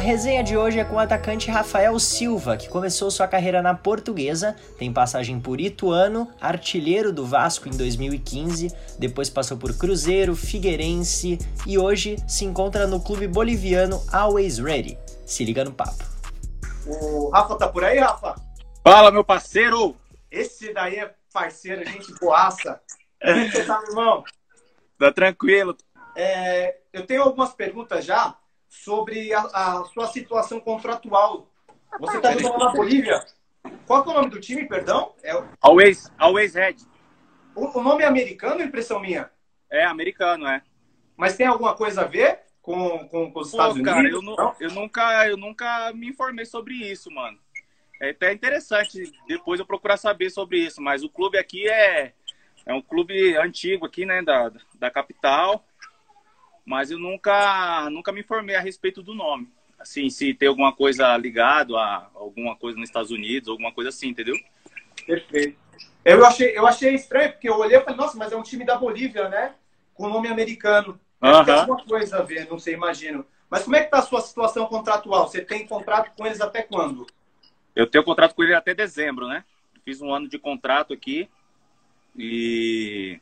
A resenha de hoje é com o atacante Rafael Silva, que começou sua carreira na Portuguesa, tem passagem por Ituano, artilheiro do Vasco em 2015, depois passou por Cruzeiro, Figueirense e hoje se encontra no clube boliviano Always Ready. Se liga no papo. O Rafa tá por aí, Rafa? Fala, meu parceiro! Esse daí é parceiro, gente boaça. Como você tá, meu irmão? Tá tranquilo. É, eu tenho algumas perguntas já sobre a, a sua situação contratual. Você está jogando na Bolívia. Qual é o nome do time, perdão? É, Always, always Red. o, o nome é americano, impressão minha? É, americano, é. Mas tem alguma coisa a ver com, com, com os Pô, Estados cara, Unidos? eu, Não? eu nunca, eu nunca me informei sobre isso, mano. É até interessante depois eu procurar saber sobre isso, mas o clube aqui é, é um clube antigo aqui, né, da, da capital, mas eu nunca, nunca me informei a respeito do nome. Assim, se tem alguma coisa ligado a alguma coisa nos Estados Unidos, alguma coisa assim, entendeu? Perfeito. Eu achei, eu achei estranho, porque eu olhei e falei, nossa, mas é um time da Bolívia, né? Com nome americano. Deve ter Aham. alguma coisa a ver, não sei, imagino. Mas como é que tá a sua situação contratual? Você tem contrato com eles até quando? Eu tenho contrato com ele até dezembro, né? Fiz um ano de contrato aqui. E.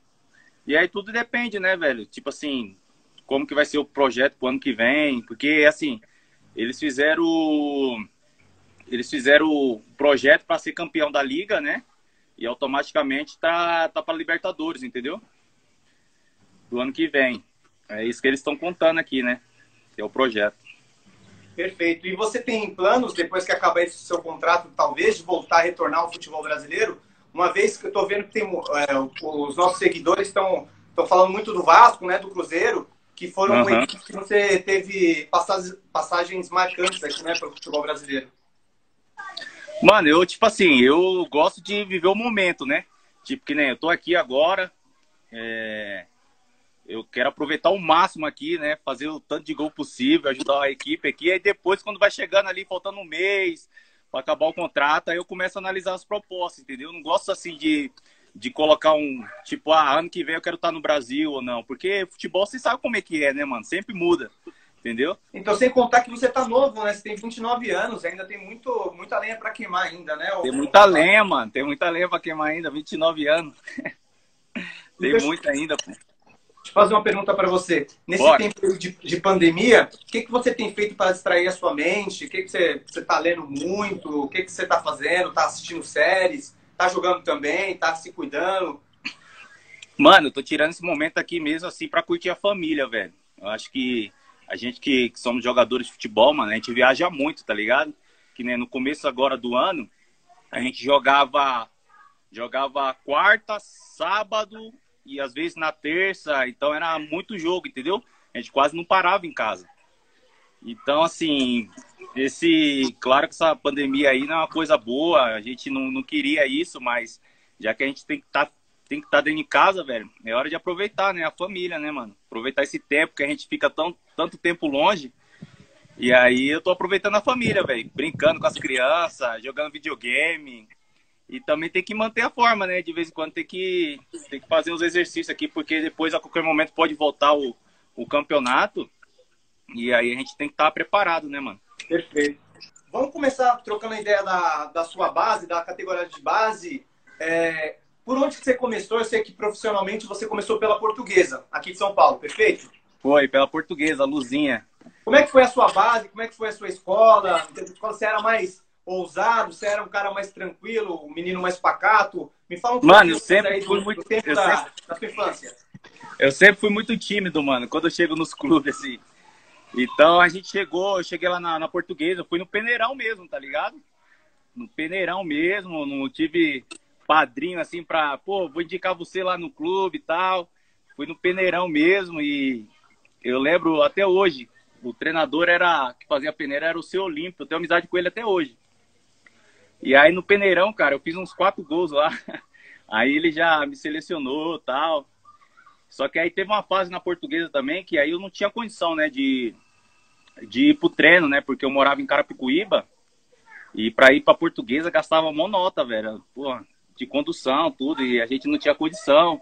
E aí tudo depende, né, velho? Tipo assim, como que vai ser o projeto pro ano que vem. Porque, assim, eles fizeram. Eles fizeram o projeto para ser campeão da liga, né? E automaticamente tá, tá para Libertadores, entendeu? Do ano que vem. É isso que eles estão contando aqui, né? Que é o projeto. Perfeito. E você tem planos, depois que acabar esse seu contrato, talvez, de voltar a retornar ao futebol brasileiro? Uma vez que eu estou vendo que tem, é, os nossos seguidores estão falando muito do Vasco, né, do Cruzeiro, que foram equipes que você teve passagens, passagens marcantes aqui, né, para o futebol brasileiro. Mano, eu, tipo assim, eu gosto de viver o momento, né? Tipo, que nem eu tô aqui agora, é, eu quero aproveitar o máximo aqui, né? Fazer o tanto de gol possível, ajudar a equipe aqui. Aí depois, quando vai chegando ali, faltando um mês para acabar o contrato, aí eu começo a analisar as propostas, entendeu? Eu não gosto, assim, de, de colocar um, tipo, ah, ano que vem eu quero estar no Brasil ou não. Porque futebol, você sabe como é que é, né, mano? Sempre muda, entendeu? Então, sem contar que você tá novo, né? Você tem 29 anos, ainda tem muito, muita lenha para queimar ainda, né? Tem muita lenha, mano. Tem muita lenha pra queimar ainda. 29 anos. Tem Deixa- muita ainda, pô. Deixa eu fazer uma pergunta para você. Nesse Bora. tempo de, de pandemia, o que, que você tem feito para distrair a sua mente? O que, que você está lendo muito? O que, que você está fazendo? Está assistindo séries? Está jogando também? Está se cuidando? Mano, tô tirando esse momento aqui mesmo, assim, pra curtir a família, velho. Eu acho que a gente que, que somos jogadores de futebol, mano, a gente viaja muito, tá ligado? Que nem no começo agora do ano, a gente jogava jogava quarta, sábado e às vezes na terça, então era muito jogo, entendeu? A gente quase não parava em casa. Então, assim, esse, claro que essa pandemia aí não é uma coisa boa, a gente não, não queria isso, mas já que a gente tem que estar tem que estar dentro de casa, velho, é hora de aproveitar, né, a família, né, mano? Aproveitar esse tempo que a gente fica tão, tanto tempo longe. E aí eu tô aproveitando a família, velho, brincando com as crianças, jogando videogame. E também tem que manter a forma, né? De vez em quando tem que, tem que fazer os exercícios aqui, porque depois a qualquer momento pode voltar o, o campeonato. E aí a gente tem que estar preparado, né, mano? Perfeito. Vamos começar trocando a ideia da, da sua base, da categoria de base. É, por onde que você começou? Eu sei que profissionalmente você começou pela portuguesa, aqui de São Paulo, perfeito? Foi, pela portuguesa, Luzinha. Como é que foi a sua base? Como é que foi a sua escola? Você era mais ousado? Você era um cara mais tranquilo? Um menino mais pacato? Me fala um Mano, eu sempre aí do, fui muito- do tempo eu da, sempre- da sua infância. Eu sempre fui muito tímido, mano, quando eu chego nos clubes, assim. Então a gente chegou, eu cheguei lá na, na portuguesa, fui no peneirão mesmo, tá ligado? No peneirão mesmo, não tive padrinho assim pra, pô, vou indicar você lá no clube e tal. Fui no peneirão mesmo e eu lembro até hoje, o treinador era que fazia peneira era o seu Olímpio, eu tenho amizade com ele até hoje. E aí no peneirão, cara, eu fiz uns quatro gols lá. Aí ele já me selecionou tal. Só que aí teve uma fase na portuguesa também que aí eu não tinha condição, né, de, de ir pro treino, né, porque eu morava em Carapicuíba e para ir pra portuguesa gastava mó nota, velho, porra, de condução, tudo, e a gente não tinha condição.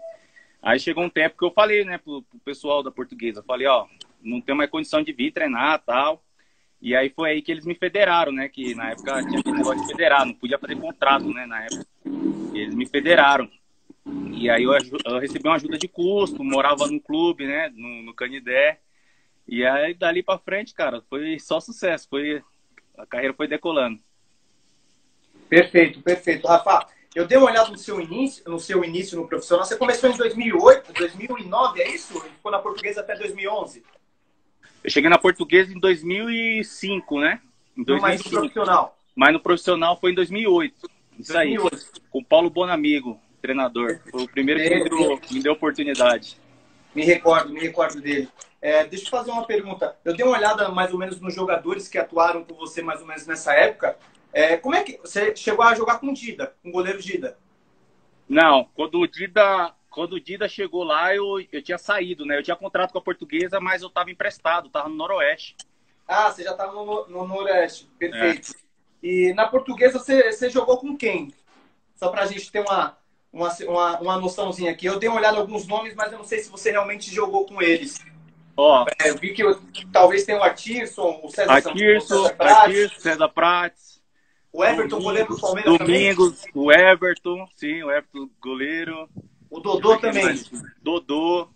Aí chegou um tempo que eu falei, né, pro, pro pessoal da portuguesa, falei, ó, não tenho mais condição de vir treinar tal. E aí foi aí que eles me federaram, né? Que na época tinha aquele negócio de federar, não podia fazer contrato, né? Na época. Eles me federaram. E aí eu, eu, recebi uma ajuda de custo, morava no clube, né? No, no Canidé. E aí dali pra frente, cara, foi só sucesso. Foi, a carreira foi decolando. Perfeito, perfeito. Rafa, eu dei uma olhada no seu início, no seu início no profissional. Você começou em 2008, 2009, é isso? E ficou na portuguesa até 2011? Eu cheguei na portuguesa em 2005, né? Em 2005. Mas no profissional? Mas no profissional foi em 2008. Isso 2008. aí. Com o Paulo Bonamigo, treinador. Foi o primeiro que me deu, me deu oportunidade. Me recordo, me recordo dele. É, deixa eu fazer uma pergunta. Eu dei uma olhada mais ou menos nos jogadores que atuaram com você mais ou menos nessa época. É, como é que você chegou a jogar com o Dida, com o goleiro Dida? Não, quando o Dida, quando o Dida chegou lá, eu, eu tinha saído, né? Eu tinha contrato com a portuguesa, mas eu estava emprestado, estava no Noroeste. Ah, você já estava no, no, Noroeste, perfeito. É. E na portuguesa você, você jogou com quem? Só para a gente ter uma, uma, uma, uma noçãozinha aqui. Eu dei uma olhada em alguns nomes, mas eu não sei se você realmente jogou com eles. Ó, é, vi que eu, talvez tenha o Atirson, o César Atirson, César Prates. César Prates. O Everton, goleiro do Palmeiras Domingos, também. o Everton, sim, o Everton, goleiro. O Dodô também. Dodô.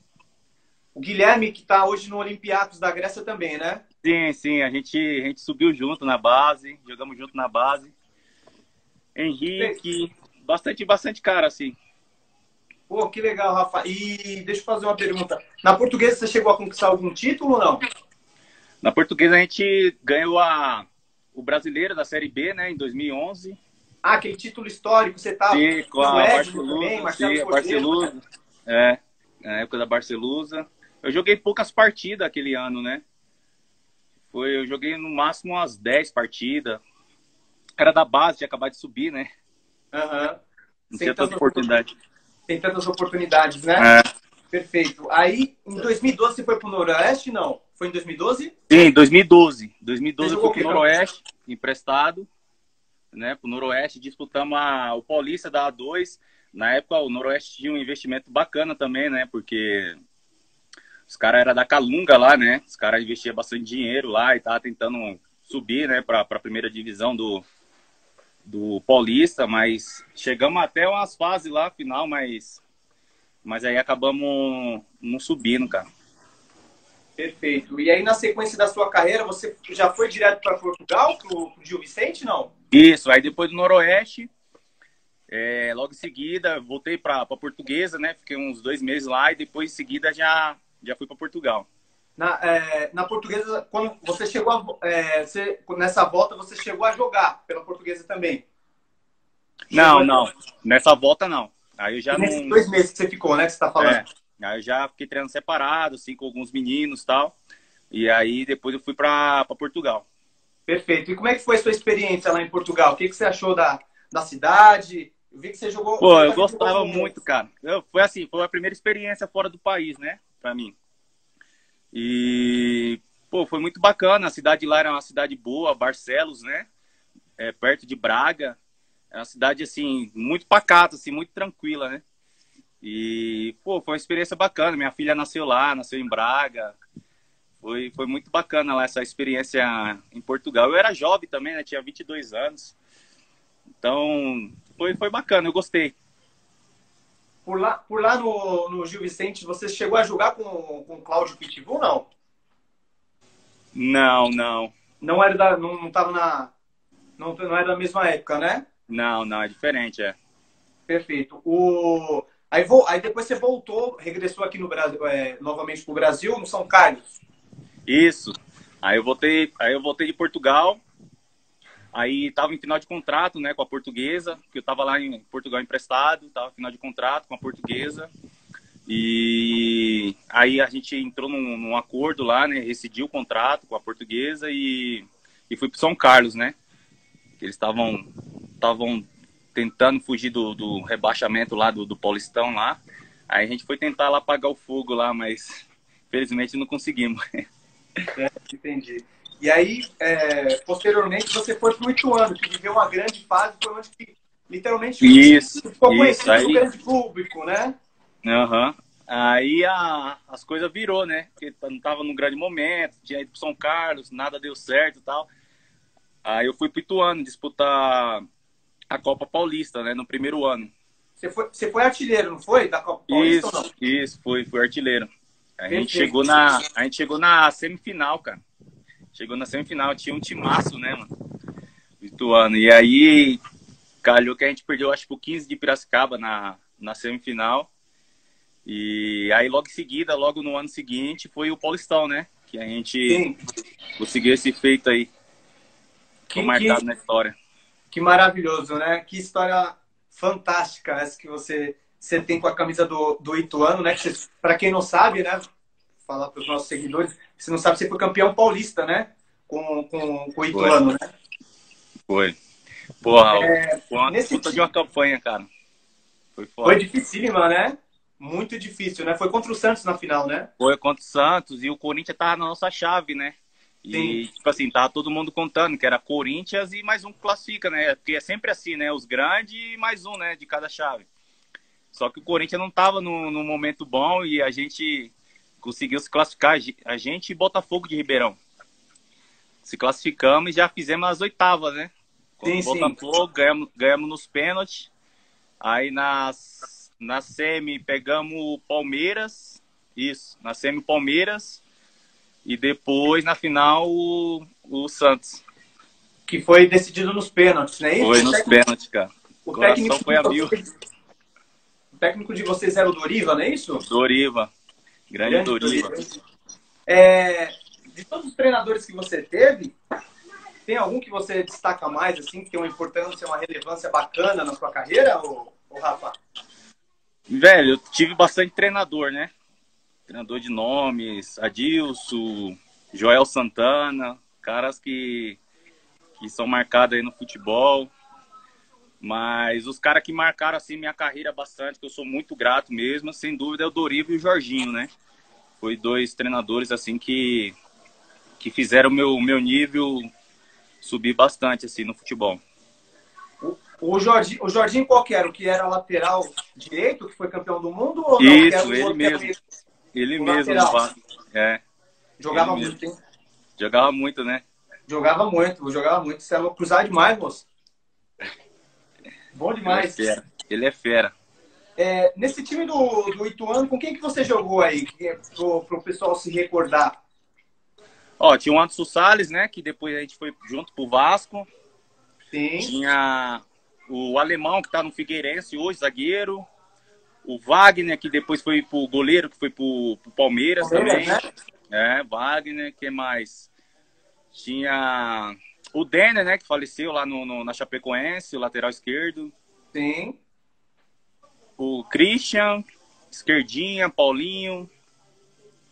O Guilherme, que está hoje no Olympiacos da Grécia também, né? Sim, sim, a gente, a gente subiu junto na base, jogamos junto na base. Henrique, bastante, bastante cara, assim. Pô, que legal, Rafa. E deixa eu fazer uma pergunta. Na portuguesa você chegou a conquistar algum título ou não? Na portuguesa a gente ganhou a, o brasileiro da Série B, né, em 2011. Ah, aquele título histórico, você tava sim, com a Barcelusa, também, Marcelo sim, Barcelusa. É, na época da Barcelusa. Eu joguei poucas partidas aquele ano, né? Foi, eu joguei no máximo umas 10 partidas. Era da base, tinha acabado de subir, né? Uhum. Não tinha tanta oportunidade. Tem tantas oportunidades, né? É. Perfeito. Aí, em 2012, você foi pro Noroeste, não? Foi em 2012? Sim, 2012. 2012 eu fui pro Noroeste, emprestado, né? Pro Noroeste, disputamos a, o Paulista da A2. Na época, o Noroeste tinha um investimento bacana também, né? Porque os caras eram da Calunga lá, né? Os caras investiam bastante dinheiro lá e tava tentando subir, né, para a primeira divisão do, do Paulista, mas chegamos até umas fases lá, final, mas, mas aí acabamos não subindo, cara. Perfeito. E aí, na sequência da sua carreira, você já foi direto para Portugal, para o Gil Vicente, não? Isso, aí depois do Noroeste, é, logo em seguida, voltei para a Portuguesa, né? Fiquei uns dois meses lá e depois em seguida já já fui para Portugal. Na, é, na portuguesa, quando você chegou a, é, você, nessa volta, você chegou a jogar pela portuguesa também? Chegou não, não. Nessa volta, não. Aí eu já Nesses não... dois meses que você ficou, né? Que você tá falando. É. Aí eu já fiquei treinando separado, assim, com alguns meninos e tal. E aí depois eu fui para Portugal. Perfeito. E como é que foi a sua experiência lá em Portugal? O que, que você achou da, da cidade? Eu vi que você jogou. Pô, eu gostava muito, cara. Eu, foi assim, foi a primeira experiência fora do país, né? para mim. E, pô, foi muito bacana. A cidade lá era uma cidade boa, Barcelos, né? É, perto de Braga. É uma cidade, assim, muito pacata, assim, muito tranquila, né? E, pô, foi uma experiência bacana. Minha filha nasceu lá, nasceu em Braga. Foi, foi muito bacana lá essa experiência em Portugal. Eu era jovem também, né? Tinha 22 anos. Então, foi, foi bacana, eu gostei. Por lá, por lá no, no Gil Vicente, você chegou a jogar com, com o Cláudio Pitbull, não? Não, não. Não era da, não, não tava na, não, não era da mesma época, né? Não, não, é diferente, é. Perfeito. O, aí, vou, aí depois você voltou, regressou aqui no Brasil, é, novamente para o Brasil, no São Carlos. Isso. Aí eu voltei, aí eu voltei de Portugal Aí estava em final de contrato, né, com a portuguesa, que eu estava lá em Portugal emprestado, estava em final de contrato com a portuguesa. E aí a gente entrou num, num acordo lá, né, rescindiu o contrato com a portuguesa e, e fui para São Carlos, né? Eles estavam estavam tentando fugir do, do rebaixamento lá do, do Paulistão lá. Aí a gente foi tentar lá apagar o fogo lá, mas felizmente não conseguimos. É, entendi. E aí, é, posteriormente, você foi para o Ituano, que viveu uma grande fase, foi onde que, literalmente isso, ficou conhecido do grande público, né? Uhum. Aí a, as coisas virou, né? Porque não tava num grande momento, tinha ido pro São Carlos, nada deu certo e tal. Aí eu fui pro Ituano disputar a Copa Paulista, né? No primeiro ano. Você foi, você foi artilheiro, não foi? Da Copa Paulista isso, ou não? Isso, fui, fui artilheiro. A gente, chegou na, a gente chegou na semifinal, cara. Chegou na semifinal, tinha um timaço, né, mano? Ituano. E aí, calhou que a gente perdeu, acho que o 15 de Piracicaba na, na semifinal. E aí, logo em seguida, logo no ano seguinte, foi o Paulistão, né? Que a gente Sim. conseguiu esse feito aí. Que, marcado que, na história. Que maravilhoso, né? Que história fantástica essa que você, você tem com a camisa do, do Ituano, né? Que para quem não sabe, né? Falar para os nossos seguidores, você não sabe, você foi campeão paulista, né? Com, com, com o Ituano, foi. né? Foi. Porra, é, foi uma nesse puta de uma campanha, cara. Foi foda. Foi dificílima, né? Muito difícil, né? Foi contra o Santos na final, né? Foi contra o Santos e o Corinthians tava na nossa chave, né? E, Sim. tipo assim, tava todo mundo contando que era Corinthians e mais um que classifica, né? Porque é sempre assim, né? Os grandes e mais um, né? De cada chave. Só que o Corinthians não tava no momento bom e a gente conseguiu se classificar, a gente e Botafogo de Ribeirão. Se classificamos e já fizemos as oitavas, né? Com sim, Botafogo, sim. Ganhamos, ganhamos nos pênaltis. Aí nas, na semi pegamos o Palmeiras. Isso, na semi Palmeiras. E depois, na final, o, o Santos. Que foi decidido nos pênaltis, é isso? Foi nos pênaltis, cara. O, técnico foi a mil. O técnico de vocês era o Doriva, não é isso? Doriva. Grande, Grande Doriva. É, de todos os treinadores que você teve, tem algum que você destaca mais, assim, que tem uma importância, uma relevância bacana na sua carreira, ou, ou Rafa? Velho, eu tive bastante treinador, né? treinador de nomes, Adilson, Joel Santana, caras que, que são marcados aí no futebol. Mas os caras que marcaram assim minha carreira bastante, que eu sou muito grato mesmo, sem dúvida é o Dorivo e o Jorginho, né? Foi dois treinadores assim que que fizeram o meu meu nível subir bastante assim no futebol. O, o, Jorginho, o Jorginho qual que era? O que era lateral direito, que foi campeão do mundo? Ou não? Isso, ele mesmo. Ele o mesmo lateral. É. Jogava ele muito, mesmo. hein? Jogava muito, né? Jogava muito, jogava muito. Você é cruzar demais, moço. Bom demais. Ele é fera. Ele é fera. É, nesse time do, do Ituano, com quem que você jogou aí? É pro, pro pessoal se recordar. Ó, tinha o Anderson Salles, né? Que depois a gente foi junto pro Vasco. Sim. Tinha o alemão que tá no Figueirense hoje, zagueiro o Wagner, que depois foi pro goleiro, que foi pro, pro Palmeiras, Palmeiras também. Né? É, Wagner, que mais? Tinha o Denner, né, que faleceu lá no, no, na Chapecoense, o lateral esquerdo. Sim. O Christian, esquerdinha, Paulinho.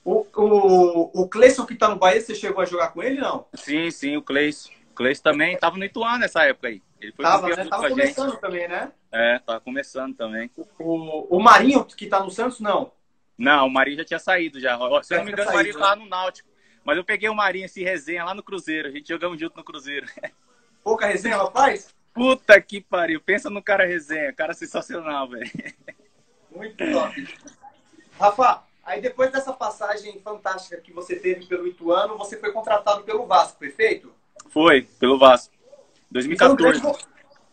O, o, o Cleison que tá no Bahia, você chegou a jogar com ele, não? Sim, sim, o Cleison. O Cleison também tava no Ituano nessa época aí. Ele foi tava, né? Tava começando gente. também, né? É, tava começando também. O, o Marinho, que tá no Santos, não? Não, o Marinho já tinha saído já. Se eu não me engano, o Marinho né? tava no Náutico. Mas eu peguei o Marinho, esse resenha lá no Cruzeiro. A gente jogamos junto no Cruzeiro. Pouca resenha, rapaz? Puta que pariu. Pensa no cara resenha. Cara sensacional, velho. Muito top. Rafa, aí depois dessa passagem fantástica que você teve pelo Ituano, você foi contratado pelo Vasco, perfeito? Foi, pelo Vasco. 2014.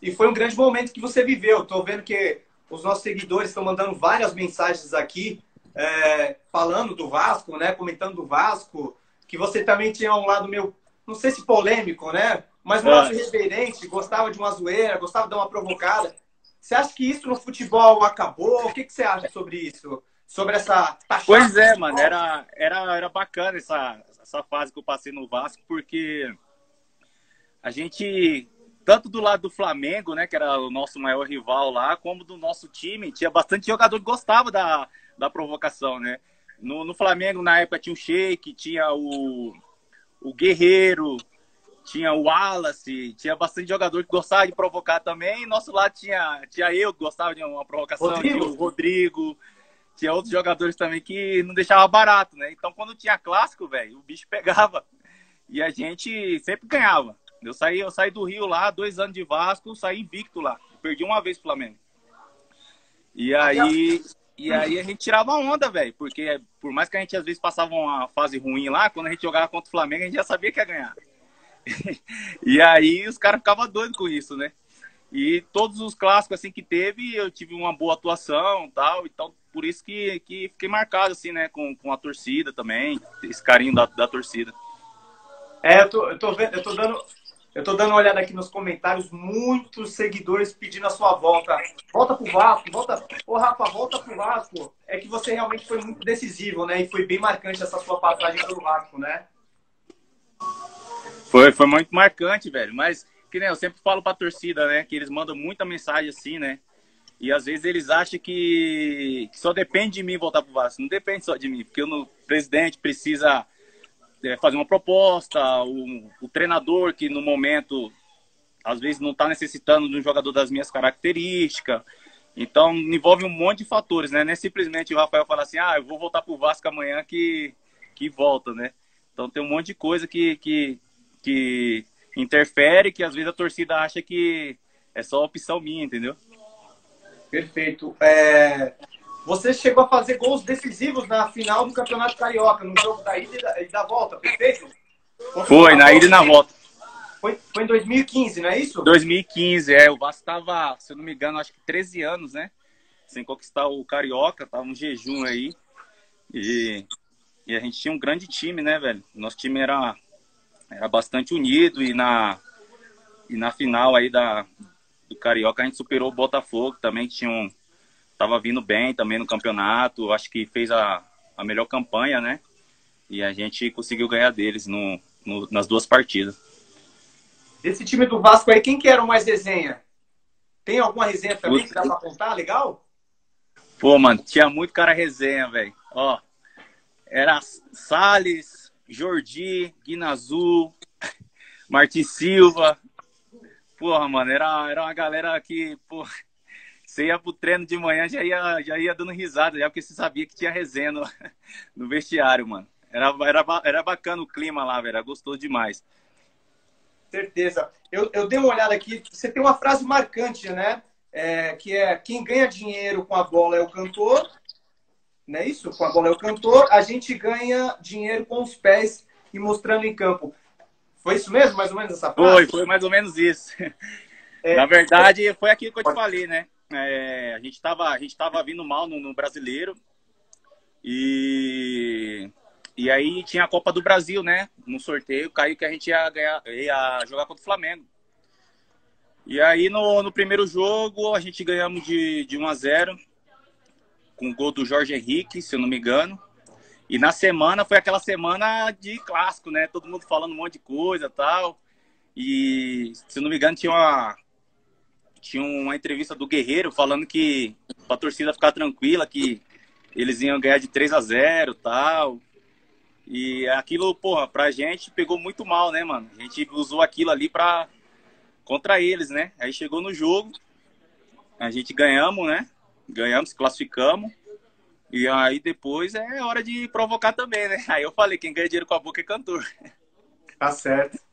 E foi um grande momento que você viveu. Estou vendo que os nossos seguidores estão mandando várias mensagens aqui, é, falando do Vasco, né? Comentando do Vasco, que você também tinha um lado meio, não sei se polêmico, né? Mas um lado é. reverente, gostava de uma zoeira, gostava de dar uma provocada. Você acha que isso no futebol acabou? O que, que você acha sobre isso? Sobre essa taxa? Pois é, mano, era, era, era bacana essa, essa fase que eu passei no Vasco, porque a gente tanto do lado do Flamengo, né, que era o nosso maior rival lá, como do nosso time, tinha bastante jogador que gostava da, da provocação, né? No, no Flamengo, na época, tinha o Sheik, tinha o, o Guerreiro, tinha o Wallace, tinha bastante jogador que gostava de provocar também. Nosso lado tinha, tinha eu que gostava de uma provocação, Rodrigo. tinha o Rodrigo, tinha outros jogadores também que não deixava barato, né? Então, quando tinha clássico, velho, o bicho pegava e a gente sempre ganhava. Eu saí, eu saí do Rio lá, dois anos de Vasco, saí invicto lá. Perdi uma vez pro Flamengo. E aí, E aí a gente tirava onda, velho. Porque por mais que a gente às vezes passava uma fase ruim lá, quando a gente jogava contra o Flamengo, a gente já sabia que ia ganhar. e aí os caras ficavam doidos com isso, né? E todos os clássicos assim que teve, eu tive uma boa atuação tal. Então, por isso que, que fiquei marcado, assim, né? Com, com a torcida também, esse carinho da, da torcida. É, eu tô, eu tô vendo, eu tô dando. Eu tô dando uma olhada aqui nos comentários, muitos seguidores pedindo a sua volta. Volta pro Vasco, volta. Ô, Rafa, volta pro Vasco. É que você realmente foi muito decisivo, né? E foi bem marcante essa sua passagem pelo Vasco, né? Foi, foi muito marcante, velho. Mas, que nem eu sempre falo pra torcida, né? Que eles mandam muita mensagem assim, né? E às vezes eles acham que, só depende de mim voltar pro Vasco. Não depende só de mim, porque o presidente precisa fazer uma proposta, o, o, treinador que no momento às vezes não está necessitando de um jogador das minhas características. Então envolve um monte de fatores, né? Não é simplesmente o Rafael falar assim, ah, eu vou voltar pro Vasco amanhã que, que volta, né? Então tem um monte de coisa que, que, que interfere, que às vezes a torcida acha que é só opção minha, entendeu? Perfeito. É... Você chegou a fazer gols decisivos na final do Campeonato Carioca, no jogo da ida e da, e da volta, perfeito? Foi, na ida e na volta. Foi, foi em 2015, não é isso? 2015, é. O Vasco tava, se eu não me engano, acho que 13 anos, né? Sem conquistar o Carioca, tava um jejum aí. E, e a gente tinha um grande time, né, velho? Nosso time era, era bastante unido e na, e na final aí da, do Carioca, a gente superou o Botafogo também, que tinha um, tava vindo bem também no campeonato, acho que fez a, a melhor campanha, né? E a gente conseguiu ganhar deles no, no, nas duas partidas. Esse time do Vasco aí, quem que era o mais resenha? Tem alguma resenha também que dá pra contar? Legal? Pô, mano, tinha muito cara resenha, velho. Ó, era Salles, Jordi, Guinazu, Martin Silva, Porra, mano, era, era uma galera que, porra, você ia pro treino de manhã, já ia, já ia dando risada, já porque você sabia que tinha resenha no, no vestiário, mano. Era, era, era bacana o clima lá, velho, gostou demais. Certeza. Eu, eu dei uma olhada aqui, você tem uma frase marcante, né? É, que é quem ganha dinheiro com a bola é o cantor, não é isso? Com a bola é o cantor, a gente ganha dinheiro com os pés e mostrando em campo. Foi isso mesmo, mais ou menos, essa frase? Foi, foi mais ou menos isso. É, Na verdade, foi aquilo que eu te falei, né? É, a gente estava a gente tava vindo mal no, no, brasileiro e e aí tinha a Copa do Brasil, né? No sorteio caiu que a gente ia ganhar, ia jogar contra o Flamengo. E aí no, no primeiro jogo a gente ganhamos de, de 1 a 0 com o gol do Jorge Henrique, se eu não me engano. E na semana foi aquela semana de clássico, né? Todo mundo falando um monte de coisa tal. E, se não me engano, tinha uma, tinha uma entrevista do Guerreiro falando que pra torcida ficar tranquila, que eles iam ganhar de 3 a 0 tal. E aquilo, porra, pra gente pegou muito mal, né, mano? A gente usou aquilo ali pra. contra eles, né? Aí chegou no jogo, a gente ganhamos, né? Ganhamos, classificamos. E aí depois é hora de provocar também, né? Aí eu falei, quem ganha dinheiro com a boca é cantor. Tá certo.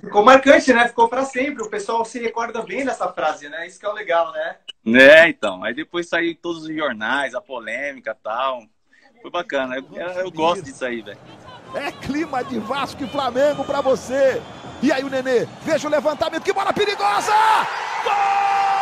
Ficou marcante, né? Ficou para sempre. O pessoal se recorda bem dessa frase, né? Isso que é o legal, né? É, então. Aí depois saiu em todos os jornais, a polêmica e tal. Foi bacana. Eu, eu gosto disso aí, velho. É clima de Vasco e Flamengo para você. E aí o Nenê, veja o levantamento, que bola perigosa! Gol!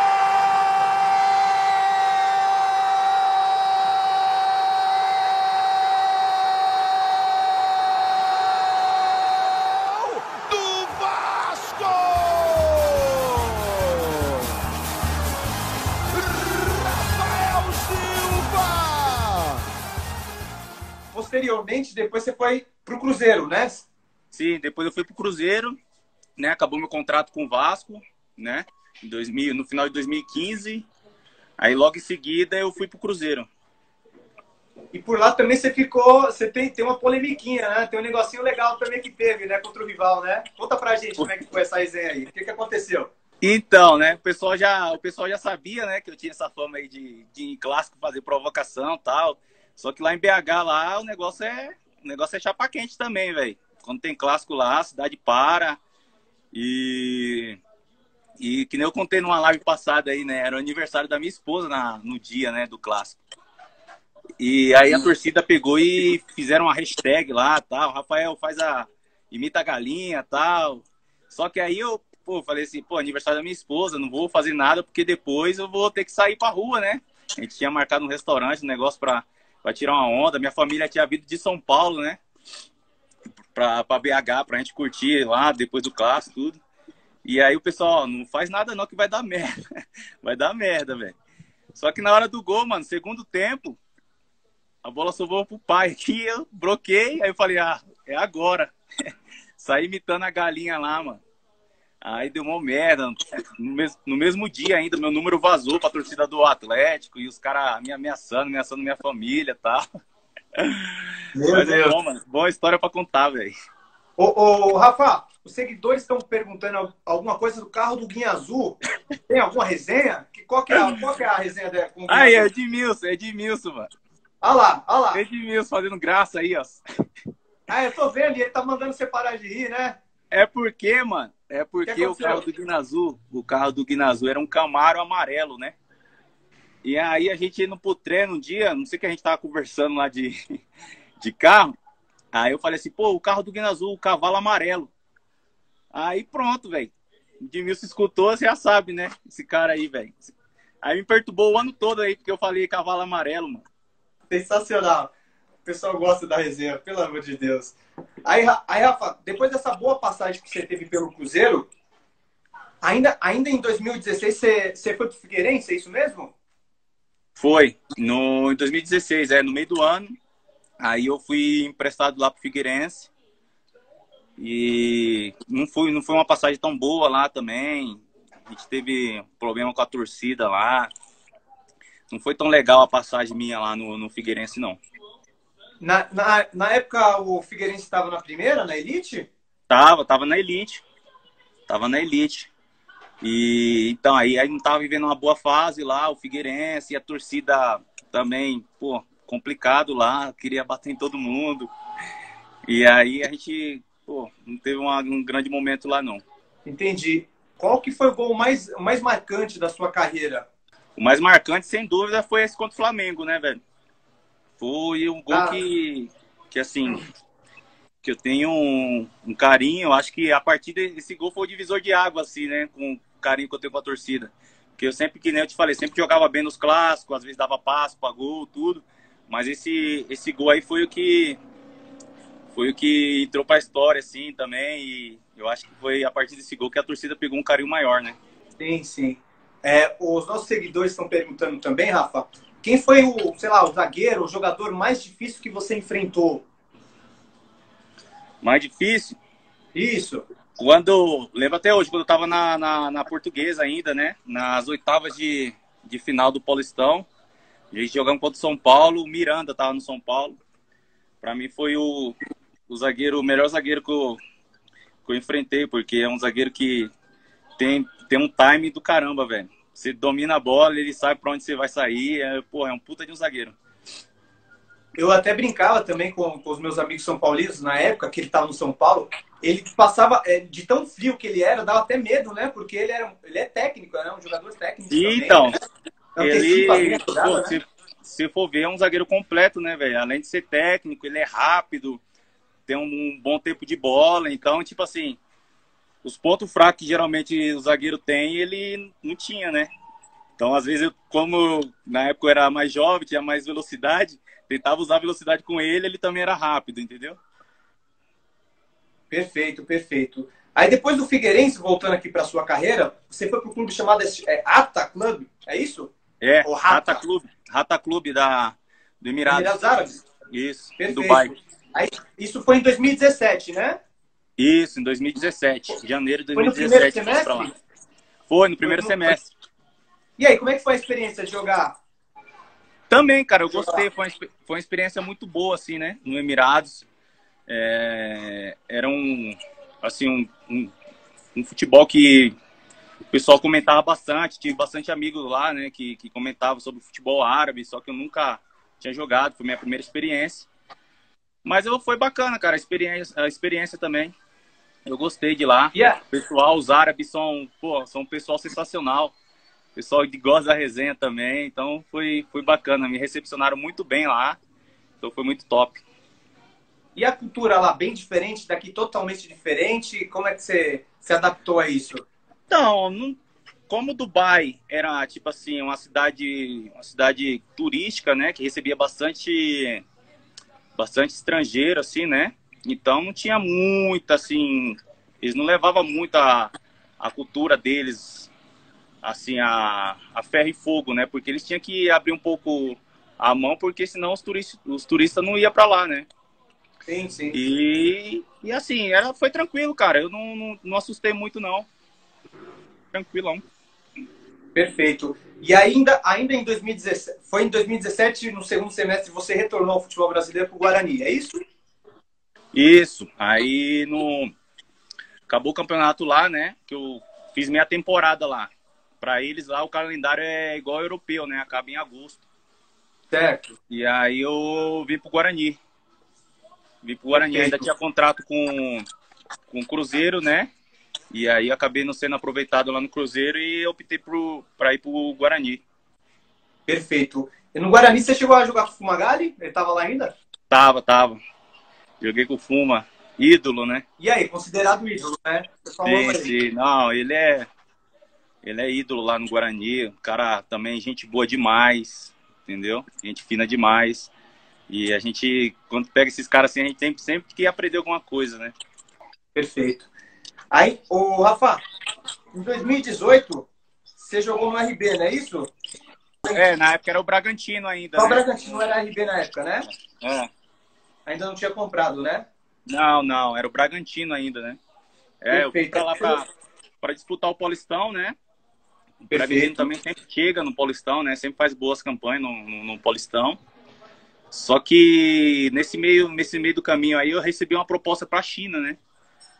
Depois você foi para o Cruzeiro, né? Sim, depois eu fui para o Cruzeiro, né? Acabou meu contrato com o Vasco, né? Em 2000, no final de 2015. Aí logo em seguida eu fui para o Cruzeiro. E por lá também você ficou, você tem, tem uma polemiquinha, né? Tem um negocinho legal também que teve, né? Contra o rival, né? Conta pra gente como é que foi essa resenha aí. O que, que aconteceu? Então, né? O pessoal já, o pessoal já sabia, né? Que eu tinha essa fama aí de, de em clássico fazer provocação tal. Só que lá em BH, lá, o negócio é, o negócio é chapa quente também, velho. Quando tem clássico lá, a cidade para. E. E que nem eu contei numa live passada aí, né? Era o aniversário da minha esposa na, no dia, né, do clássico. E aí a torcida pegou e fizeram uma hashtag lá, tal. Rafael faz a imita a galinha, tal. Só que aí eu, pô, falei assim, pô, aniversário da minha esposa, não vou fazer nada porque depois eu vou ter que sair pra rua, né? A gente tinha marcado um restaurante, um negócio pra, pra tirar uma onda. Minha família tinha vindo de São Paulo, né? Pra BH, pra gente curtir lá, depois do clássico, tudo. E aí o pessoal, não faz nada não que vai dar merda. Vai dar merda, velho. Só que na hora do gol, mano, segundo tempo, a bola sobrou pro pai aqui, eu broquei, aí eu falei, ah, é agora. Saí imitando a galinha lá, mano. Aí deu uma merda. No mesmo, no mesmo dia ainda, meu número vazou pra torcida do Atlético e os caras me ameaçando, ameaçando minha família e tal. Mas é bom, mano. Boa história pra contar, velho. Ô, ô, Rafa, os seguidores estão perguntando alguma coisa do carro do Guinha Azul. Tem alguma resenha? Qual que é, a, qual que é a resenha dela? Com aí, é Edmilson, é Edmilson, mano. Olha lá, olha lá. Edmilson fazendo graça aí, ó. Ah, eu tô vendo, ele tá mandando você parar de rir, né? É porque, mano, é porque o carro do Guina Azul, o carro do Guina Azul era um Camaro amarelo, né? E aí a gente indo pro treino um dia, não sei que a gente tava conversando lá de, de carro. Aí eu falei assim, pô, o carro do Guina Azul, o cavalo amarelo. Aí pronto, velho. O Edmilson escutou, você já sabe, né? Esse cara aí, velho. Aí me perturbou o ano todo aí, porque eu falei cavalo amarelo, mano. Sensacional. O pessoal gosta da resenha, pelo amor de Deus. Aí, aí, Rafa, depois dessa boa passagem que você teve pelo Cruzeiro, ainda, ainda em 2016 você, você foi pro Figueirense, é isso mesmo? Foi. No, em 2016, é, no meio do ano. Aí eu fui emprestado lá pro Figueirense. E não foi, não foi uma passagem tão boa lá também. A gente teve problema com a torcida lá. Não foi tão legal a passagem minha lá no, no Figueirense, não. Na, na, na época, o Figueirense estava na primeira, na Elite? Tava, tava na Elite. Tava na Elite. E então aí, aí não tava vivendo uma boa fase lá, o Figueirense e a torcida também, pô, complicado lá, queria bater em todo mundo. E aí a gente, pô, não teve uma, um grande momento lá não. Entendi. Qual que foi o gol mais, mais marcante da sua carreira? O mais marcante, sem dúvida, foi esse contra o Flamengo, né, velho? Foi um gol ah. que, que, assim, que eu tenho um, um, carinho. Eu acho que a partir desse gol foi o divisor de água, assim, né? Com o carinho que eu tenho com a torcida. Porque eu sempre, que nem eu te falei, sempre jogava bem nos clássicos, às vezes dava passo para gol, tudo. Mas esse, esse gol aí foi o que foi o que entrou para a história, assim, também. E eu acho que foi a partir desse gol que a torcida pegou um carinho maior, né? Sim, sim. É, os nossos seguidores estão perguntando também, Rafa, quem foi o, sei lá, o zagueiro, o jogador mais difícil que você enfrentou? Mais difícil? Isso. Quando, lembro até hoje, quando eu tava na, na, na portuguesa ainda, né? Nas oitavas de, de final do Paulistão. A gente jogamos contra o São Paulo, o Miranda tava no São Paulo. Para mim foi o, o zagueiro, o melhor zagueiro que eu, que eu enfrentei, porque é um zagueiro que tem, tem um time do caramba, velho. Você domina a bola, ele sabe para onde você vai sair. É, porra, é um puta de um zagueiro. Eu até brincava também com, com os meus amigos são paulinos, na época que ele estava no São Paulo. Ele passava, é, de tão frio que ele era, dava até medo, né? Porque ele, era, ele é técnico, né? Um jogador técnico. Então, também, né? ele, jogada, pô, né? se, se for ver, é um zagueiro completo, né, velho? Além de ser técnico, ele é rápido, tem um, um bom tempo de bola. Então, tipo assim, os pontos fracos que geralmente o zagueiro tem, ele não tinha, né? Então, às vezes, eu, como na época eu era mais jovem, tinha mais velocidade, tentava usar velocidade com ele, ele também era rápido, entendeu? Perfeito, perfeito. Aí depois do Figueirense, voltando aqui para sua carreira, você foi para o clube chamado é, Ata Club, é isso? É, Ou Rata Clube, Rata Clube da, do Emirados. Emirados Árabes? Isso, Perfeito. Dubai. Aí, isso foi em 2017, né? Isso, em 2017. Janeiro de 2017. Foi no primeiro semestre? Foi, no primeiro foi no... semestre. E aí, como é que foi a experiência de jogar? Também, cara, eu gostei. Foi uma, foi uma experiência muito boa, assim, né? No Emirados. É... Era um, assim, um, um, um futebol que o pessoal comentava bastante. Tive bastante amigos lá, né? Que, que comentavam sobre futebol árabe, só que eu nunca tinha jogado. Foi minha primeira experiência. Mas eu, foi bacana, cara, a experiência, a experiência também. Eu gostei de lá. Yeah. Pessoal, os árabes são, pô, são um pessoal sensacional. pessoal gosta da resenha também, então foi, foi bacana. Me recepcionaram muito bem lá, então foi muito top. E a cultura lá, bem diferente, daqui totalmente diferente? Como é que você se adaptou a isso? Então, não, como Dubai era, tipo assim, uma cidade, uma cidade turística, né? Que recebia bastante, bastante estrangeiro, assim, né? Então não tinha muita, assim... Eles não levavam muito a, a cultura deles, assim, a, a ferro e fogo, né? Porque eles tinham que abrir um pouco a mão, porque senão os turistas, os turistas não iam para lá, né? Sim, sim. E, e assim, era, foi tranquilo, cara. Eu não, não, não assustei muito, não. Tranquilão. Perfeito. E ainda, ainda em 2017, foi em 2017, no segundo semestre, você retornou ao futebol brasileiro para o Guarani, é isso? Isso. Aí no acabou o campeonato lá, né? Que eu fiz minha temporada lá. Para eles lá o calendário é igual ao europeu, né? Acaba em agosto. Certo. E aí eu vim pro Guarani. Vim pro Guarani, Perfeito. ainda tinha contrato com, com o Cruzeiro, né? E aí acabei não sendo aproveitado lá no Cruzeiro e optei para ir pro Guarani. Perfeito. E no Guarani você chegou a jogar com o Fumagalli? Ele tava lá ainda? Tava, tava. Joguei com o Fuma. Ídolo, né? E aí, considerado ídolo, né? Sim, sim. Não, ele é. Ele é ídolo lá no Guarani. O cara também, gente boa demais. Entendeu? Gente fina demais. E a gente, quando pega esses caras assim, a gente tem sempre que aprender alguma coisa, né? Perfeito. Aí, o Rafa, em 2018, você jogou no RB, não é isso? É, na época era o Bragantino ainda. Né? O Bragantino era RB na época, né? É. Ainda não tinha comprado, né? Não, não, era o Bragantino ainda, né? É, Perfeito. eu fui pra lá pra, pra disputar o Paulistão, né? O. Bragantino também sempre chega no Paulistão, né? Sempre faz boas campanhas no, no, no Paulistão. Só que nesse meio, nesse meio do caminho aí eu recebi uma proposta para a China, né?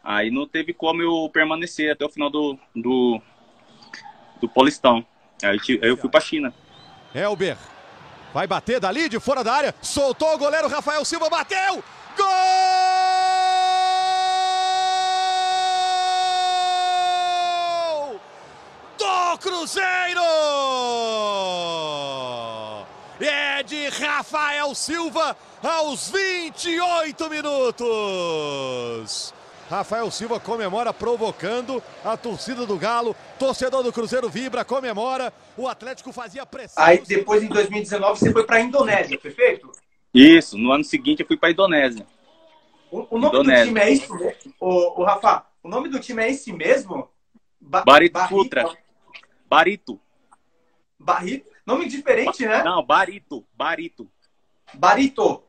Aí não teve como eu permanecer até o final do, do, do Paulistão. Aí, eu fui pra China. Elber vai bater dali de fora da área, soltou o goleiro Rafael Silva, bateu! Gol! Do Cruzeiro! É de Rafael Silva aos 28 minutos. Rafael Silva comemora provocando a torcida do Galo. Torcedor do Cruzeiro vibra, comemora. O Atlético fazia pressão. Aí depois, em 2019, você foi para a Indonésia, perfeito? Isso, no ano seguinte eu fui para a Indonésia. O, o nome Indonésia. do time é isso mesmo? O, o, Rafa, o nome do time é esse mesmo? Ba Barito Futra. Barito. Barito? Nome diferente, né? Não, Barito. Barito. Barito.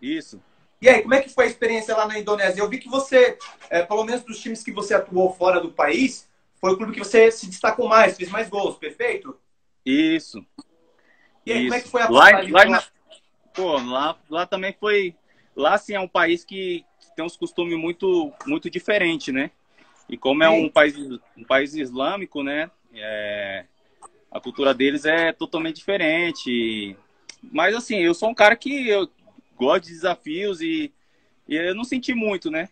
Isso. E aí, como é que foi a experiência lá na Indonésia? Eu vi que você, é, pelo menos dos times que você atuou fora do país, foi o clube que você se destacou mais, fez mais gols, perfeito? Isso. E aí, Isso. como é que foi a lá, lá, na... Pô, lá, lá também foi... Lá, sim, é um país que tem uns costumes muito, muito diferentes, né? E como é um país, um país islâmico, né? É... A cultura deles é totalmente diferente. Mas, assim, eu sou um cara que... Eu gosto de desafios e, e eu não senti muito, né?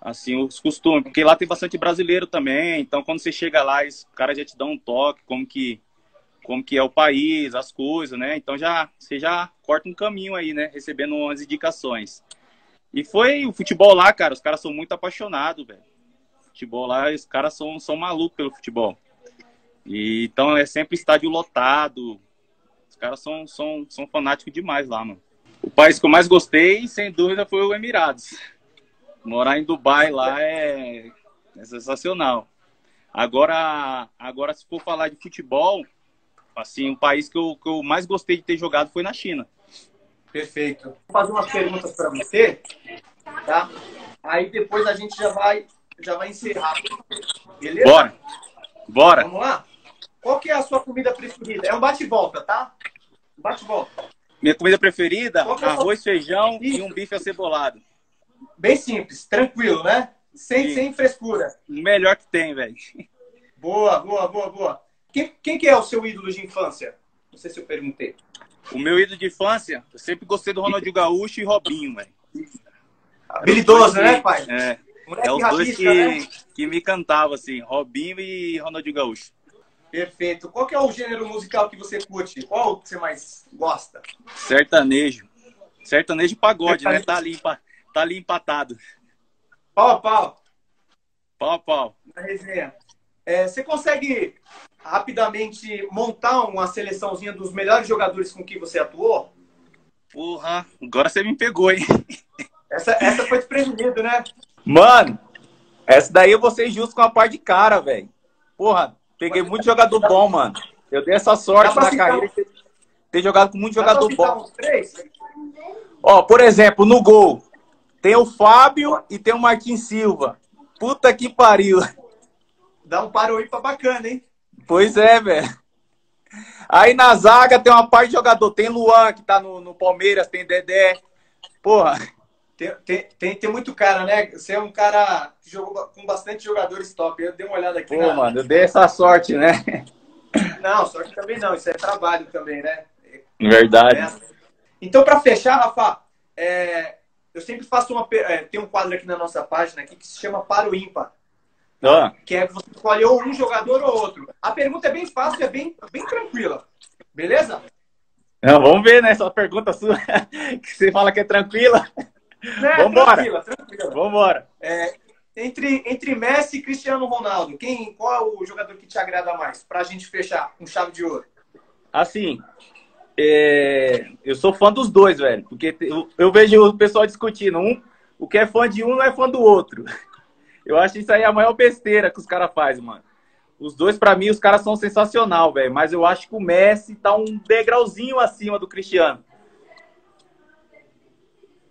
Assim, os costumes, porque lá tem bastante brasileiro também, então quando você chega lá, os caras já te dão um toque, como que, como que é o país, as coisas, né? Então já, você já corta um caminho aí, né? Recebendo umas indicações. E foi o futebol lá, cara, os caras são muito apaixonados, velho. Futebol lá, os caras são, são malucos pelo futebol. E, então é sempre estádio lotado. Os caras são, são, são fanáticos demais lá, mano. O país que eu mais gostei, sem dúvida, foi o Emirados. Morar em Dubai lá é, é sensacional. Agora, agora, se for falar de futebol, assim, o país que eu, que eu mais gostei de ter jogado foi na China. Perfeito. Vou fazer umas perguntas para você, tá? Aí depois a gente já vai, já vai encerrar. Beleza? Bora. Bora. Vamos lá? Qual que é a sua comida preferida? É um bate-volta, tá? Bate-volta. Minha comida preferida, arroz, feijão e um bife acebolado. Bem simples, tranquilo, né? Sem, sem frescura. O melhor que tem, velho. Boa, boa, boa, boa. Quem, quem que é o seu ídolo de infância? Não sei se eu perguntei. O meu ídolo de infância, eu sempre gostei do Ronaldinho Gaúcho e Robinho, velho. Habilidoso, né, pai? É. É os dois que, né? que me cantavam, assim, Robinho e Ronaldinho Gaúcho. Perfeito. Qual que é o gênero musical que você curte? Qual que você mais gosta? Sertanejo. Sertanejo e pagode, Sertanejo. né? Tá ali, tá ali empatado. Pau a pau. Pau a pau. Na resenha. É, você consegue rapidamente montar uma seleçãozinha dos melhores jogadores com que você atuou? Porra, agora você me pegou, hein? Essa, essa foi desprevenido, né? Mano, essa daí eu vou ser justo com a parte de cara, velho. Porra, peguei muito jogador bom, mano. Eu dei essa sorte na carreira de ter jogado com muito jogador bom. Ó, por exemplo, no gol, tem o Fábio e tem o Martins Silva. Puta que pariu. Dá um paro aí pra bacana, hein? Pois é, velho. Aí na zaga tem uma parte de jogador. Tem Luan, que tá no, no Palmeiras, tem Dedé. Porra. Tem, tem, tem, tem, muito cara, né? Você é um cara que jogou com bastante jogadores top. Eu dei uma olhada aqui. Pô, na... mano, eu dei essa sorte, né? Não, sorte também não. Isso é trabalho também, né? Verdade. É. Então, para fechar, Rafa, é, eu sempre faço uma. É, tem um quadro aqui na nossa página aqui que se chama Para o Ímpar. Ah. Que é você escolher um jogador ou outro. A pergunta é bem fácil, é bem, bem tranquila. Beleza? Não, vamos ver, né? Essa pergunta sua, que você fala que é tranquila. É, Vambora. Tranquila, tranquila. Vambora. É, entre, entre Messi e Cristiano Ronaldo, quem, qual é o jogador que te agrada mais? Pra gente fechar com chave de ouro. Assim, é, eu sou fã dos dois, velho. Porque eu, eu, vejo o pessoal discutindo. Um, o que é fã de um não é fã do outro. Eu acho isso aí a maior besteira que os caras fazem, mano. Os dois, para mim, os caras são sensacional, velho. Mas eu acho que o Messi tá um degrauzinho acima do Cristiano.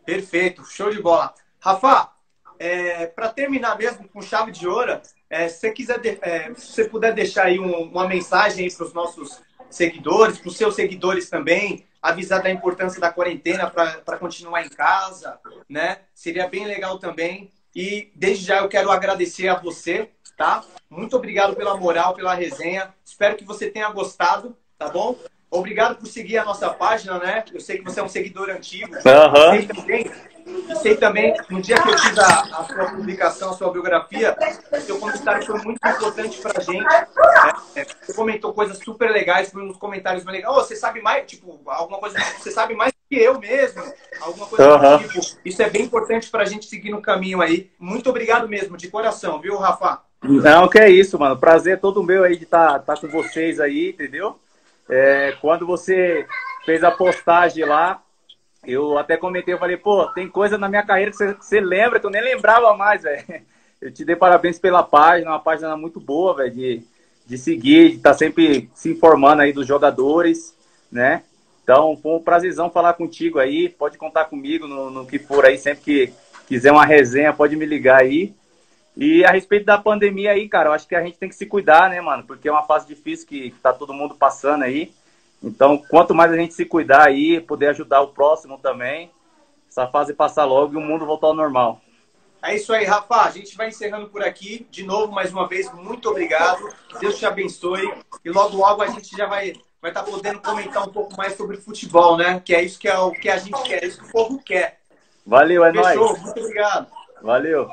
Perfeito, show de bola. Rafa, é, para terminar mesmo com chave de ouro, é, se você quiser, é, se puder deixar aí um, uma mensagem para os nossos seguidores, para os seus seguidores também, avisar da importância da quarentena para continuar em casa, né? Seria bem legal também. E desde já eu quero agradecer a você, tá? Muito obrigado pela moral, pela resenha. Espero que você tenha gostado, tá bom? Obrigado por seguir a nossa página, né? Eu sei que você é um seguidor antigo. Uhum. Sei também, sei também, no dia que eu fiz a, a sua publicação, a sua biografia, o seu comentário foi muito importante pra gente. Né? Você comentou coisas super legais, foi comentários bem legais. Oh, você sabe mais, tipo, alguma coisa, você sabe mais que eu mesmo. Alguma coisa uhum. do tipo. Isso é bem importante pra gente seguir no caminho aí. Muito obrigado mesmo, de coração, viu, Rafa? Não, que é isso, mano. Prazer é todo meu aí de estar tá, tá com vocês aí, entendeu? É, quando você fez a postagem lá, eu até comentei, eu falei, pô, tem coisa na minha carreira que você, lembra, que eu nem lembrava mais, velho. Eu te dei parabéns pela página, uma página muito boa, velho, de, de seguir, de estar tá sempre se informando aí dos jogadores, né? Então, foi um prazerzão falar contigo aí, pode contar comigo no, no que for aí, sempre que quiser uma resenha, pode me ligar aí. E a respeito da pandemia aí, cara, eu acho que a gente tem que se cuidar, né, mano? Porque é uma fase difícil que tá todo mundo passando aí. Então, quanto mais a gente se cuidar aí, poder ajudar o próximo também, essa fase passar logo e o mundo voltar ao normal. É isso aí, Rafa. A gente vai encerrando por aqui. De novo, mais uma vez, muito obrigado. Deus te abençoe. E logo, logo a gente já vai vai estar tá podendo comentar um pouco mais sobre futebol, né? Que é isso que, é o que a gente quer, é isso que o povo quer. Valeu, é nóis. Fechou? Muito obrigado. Valeu.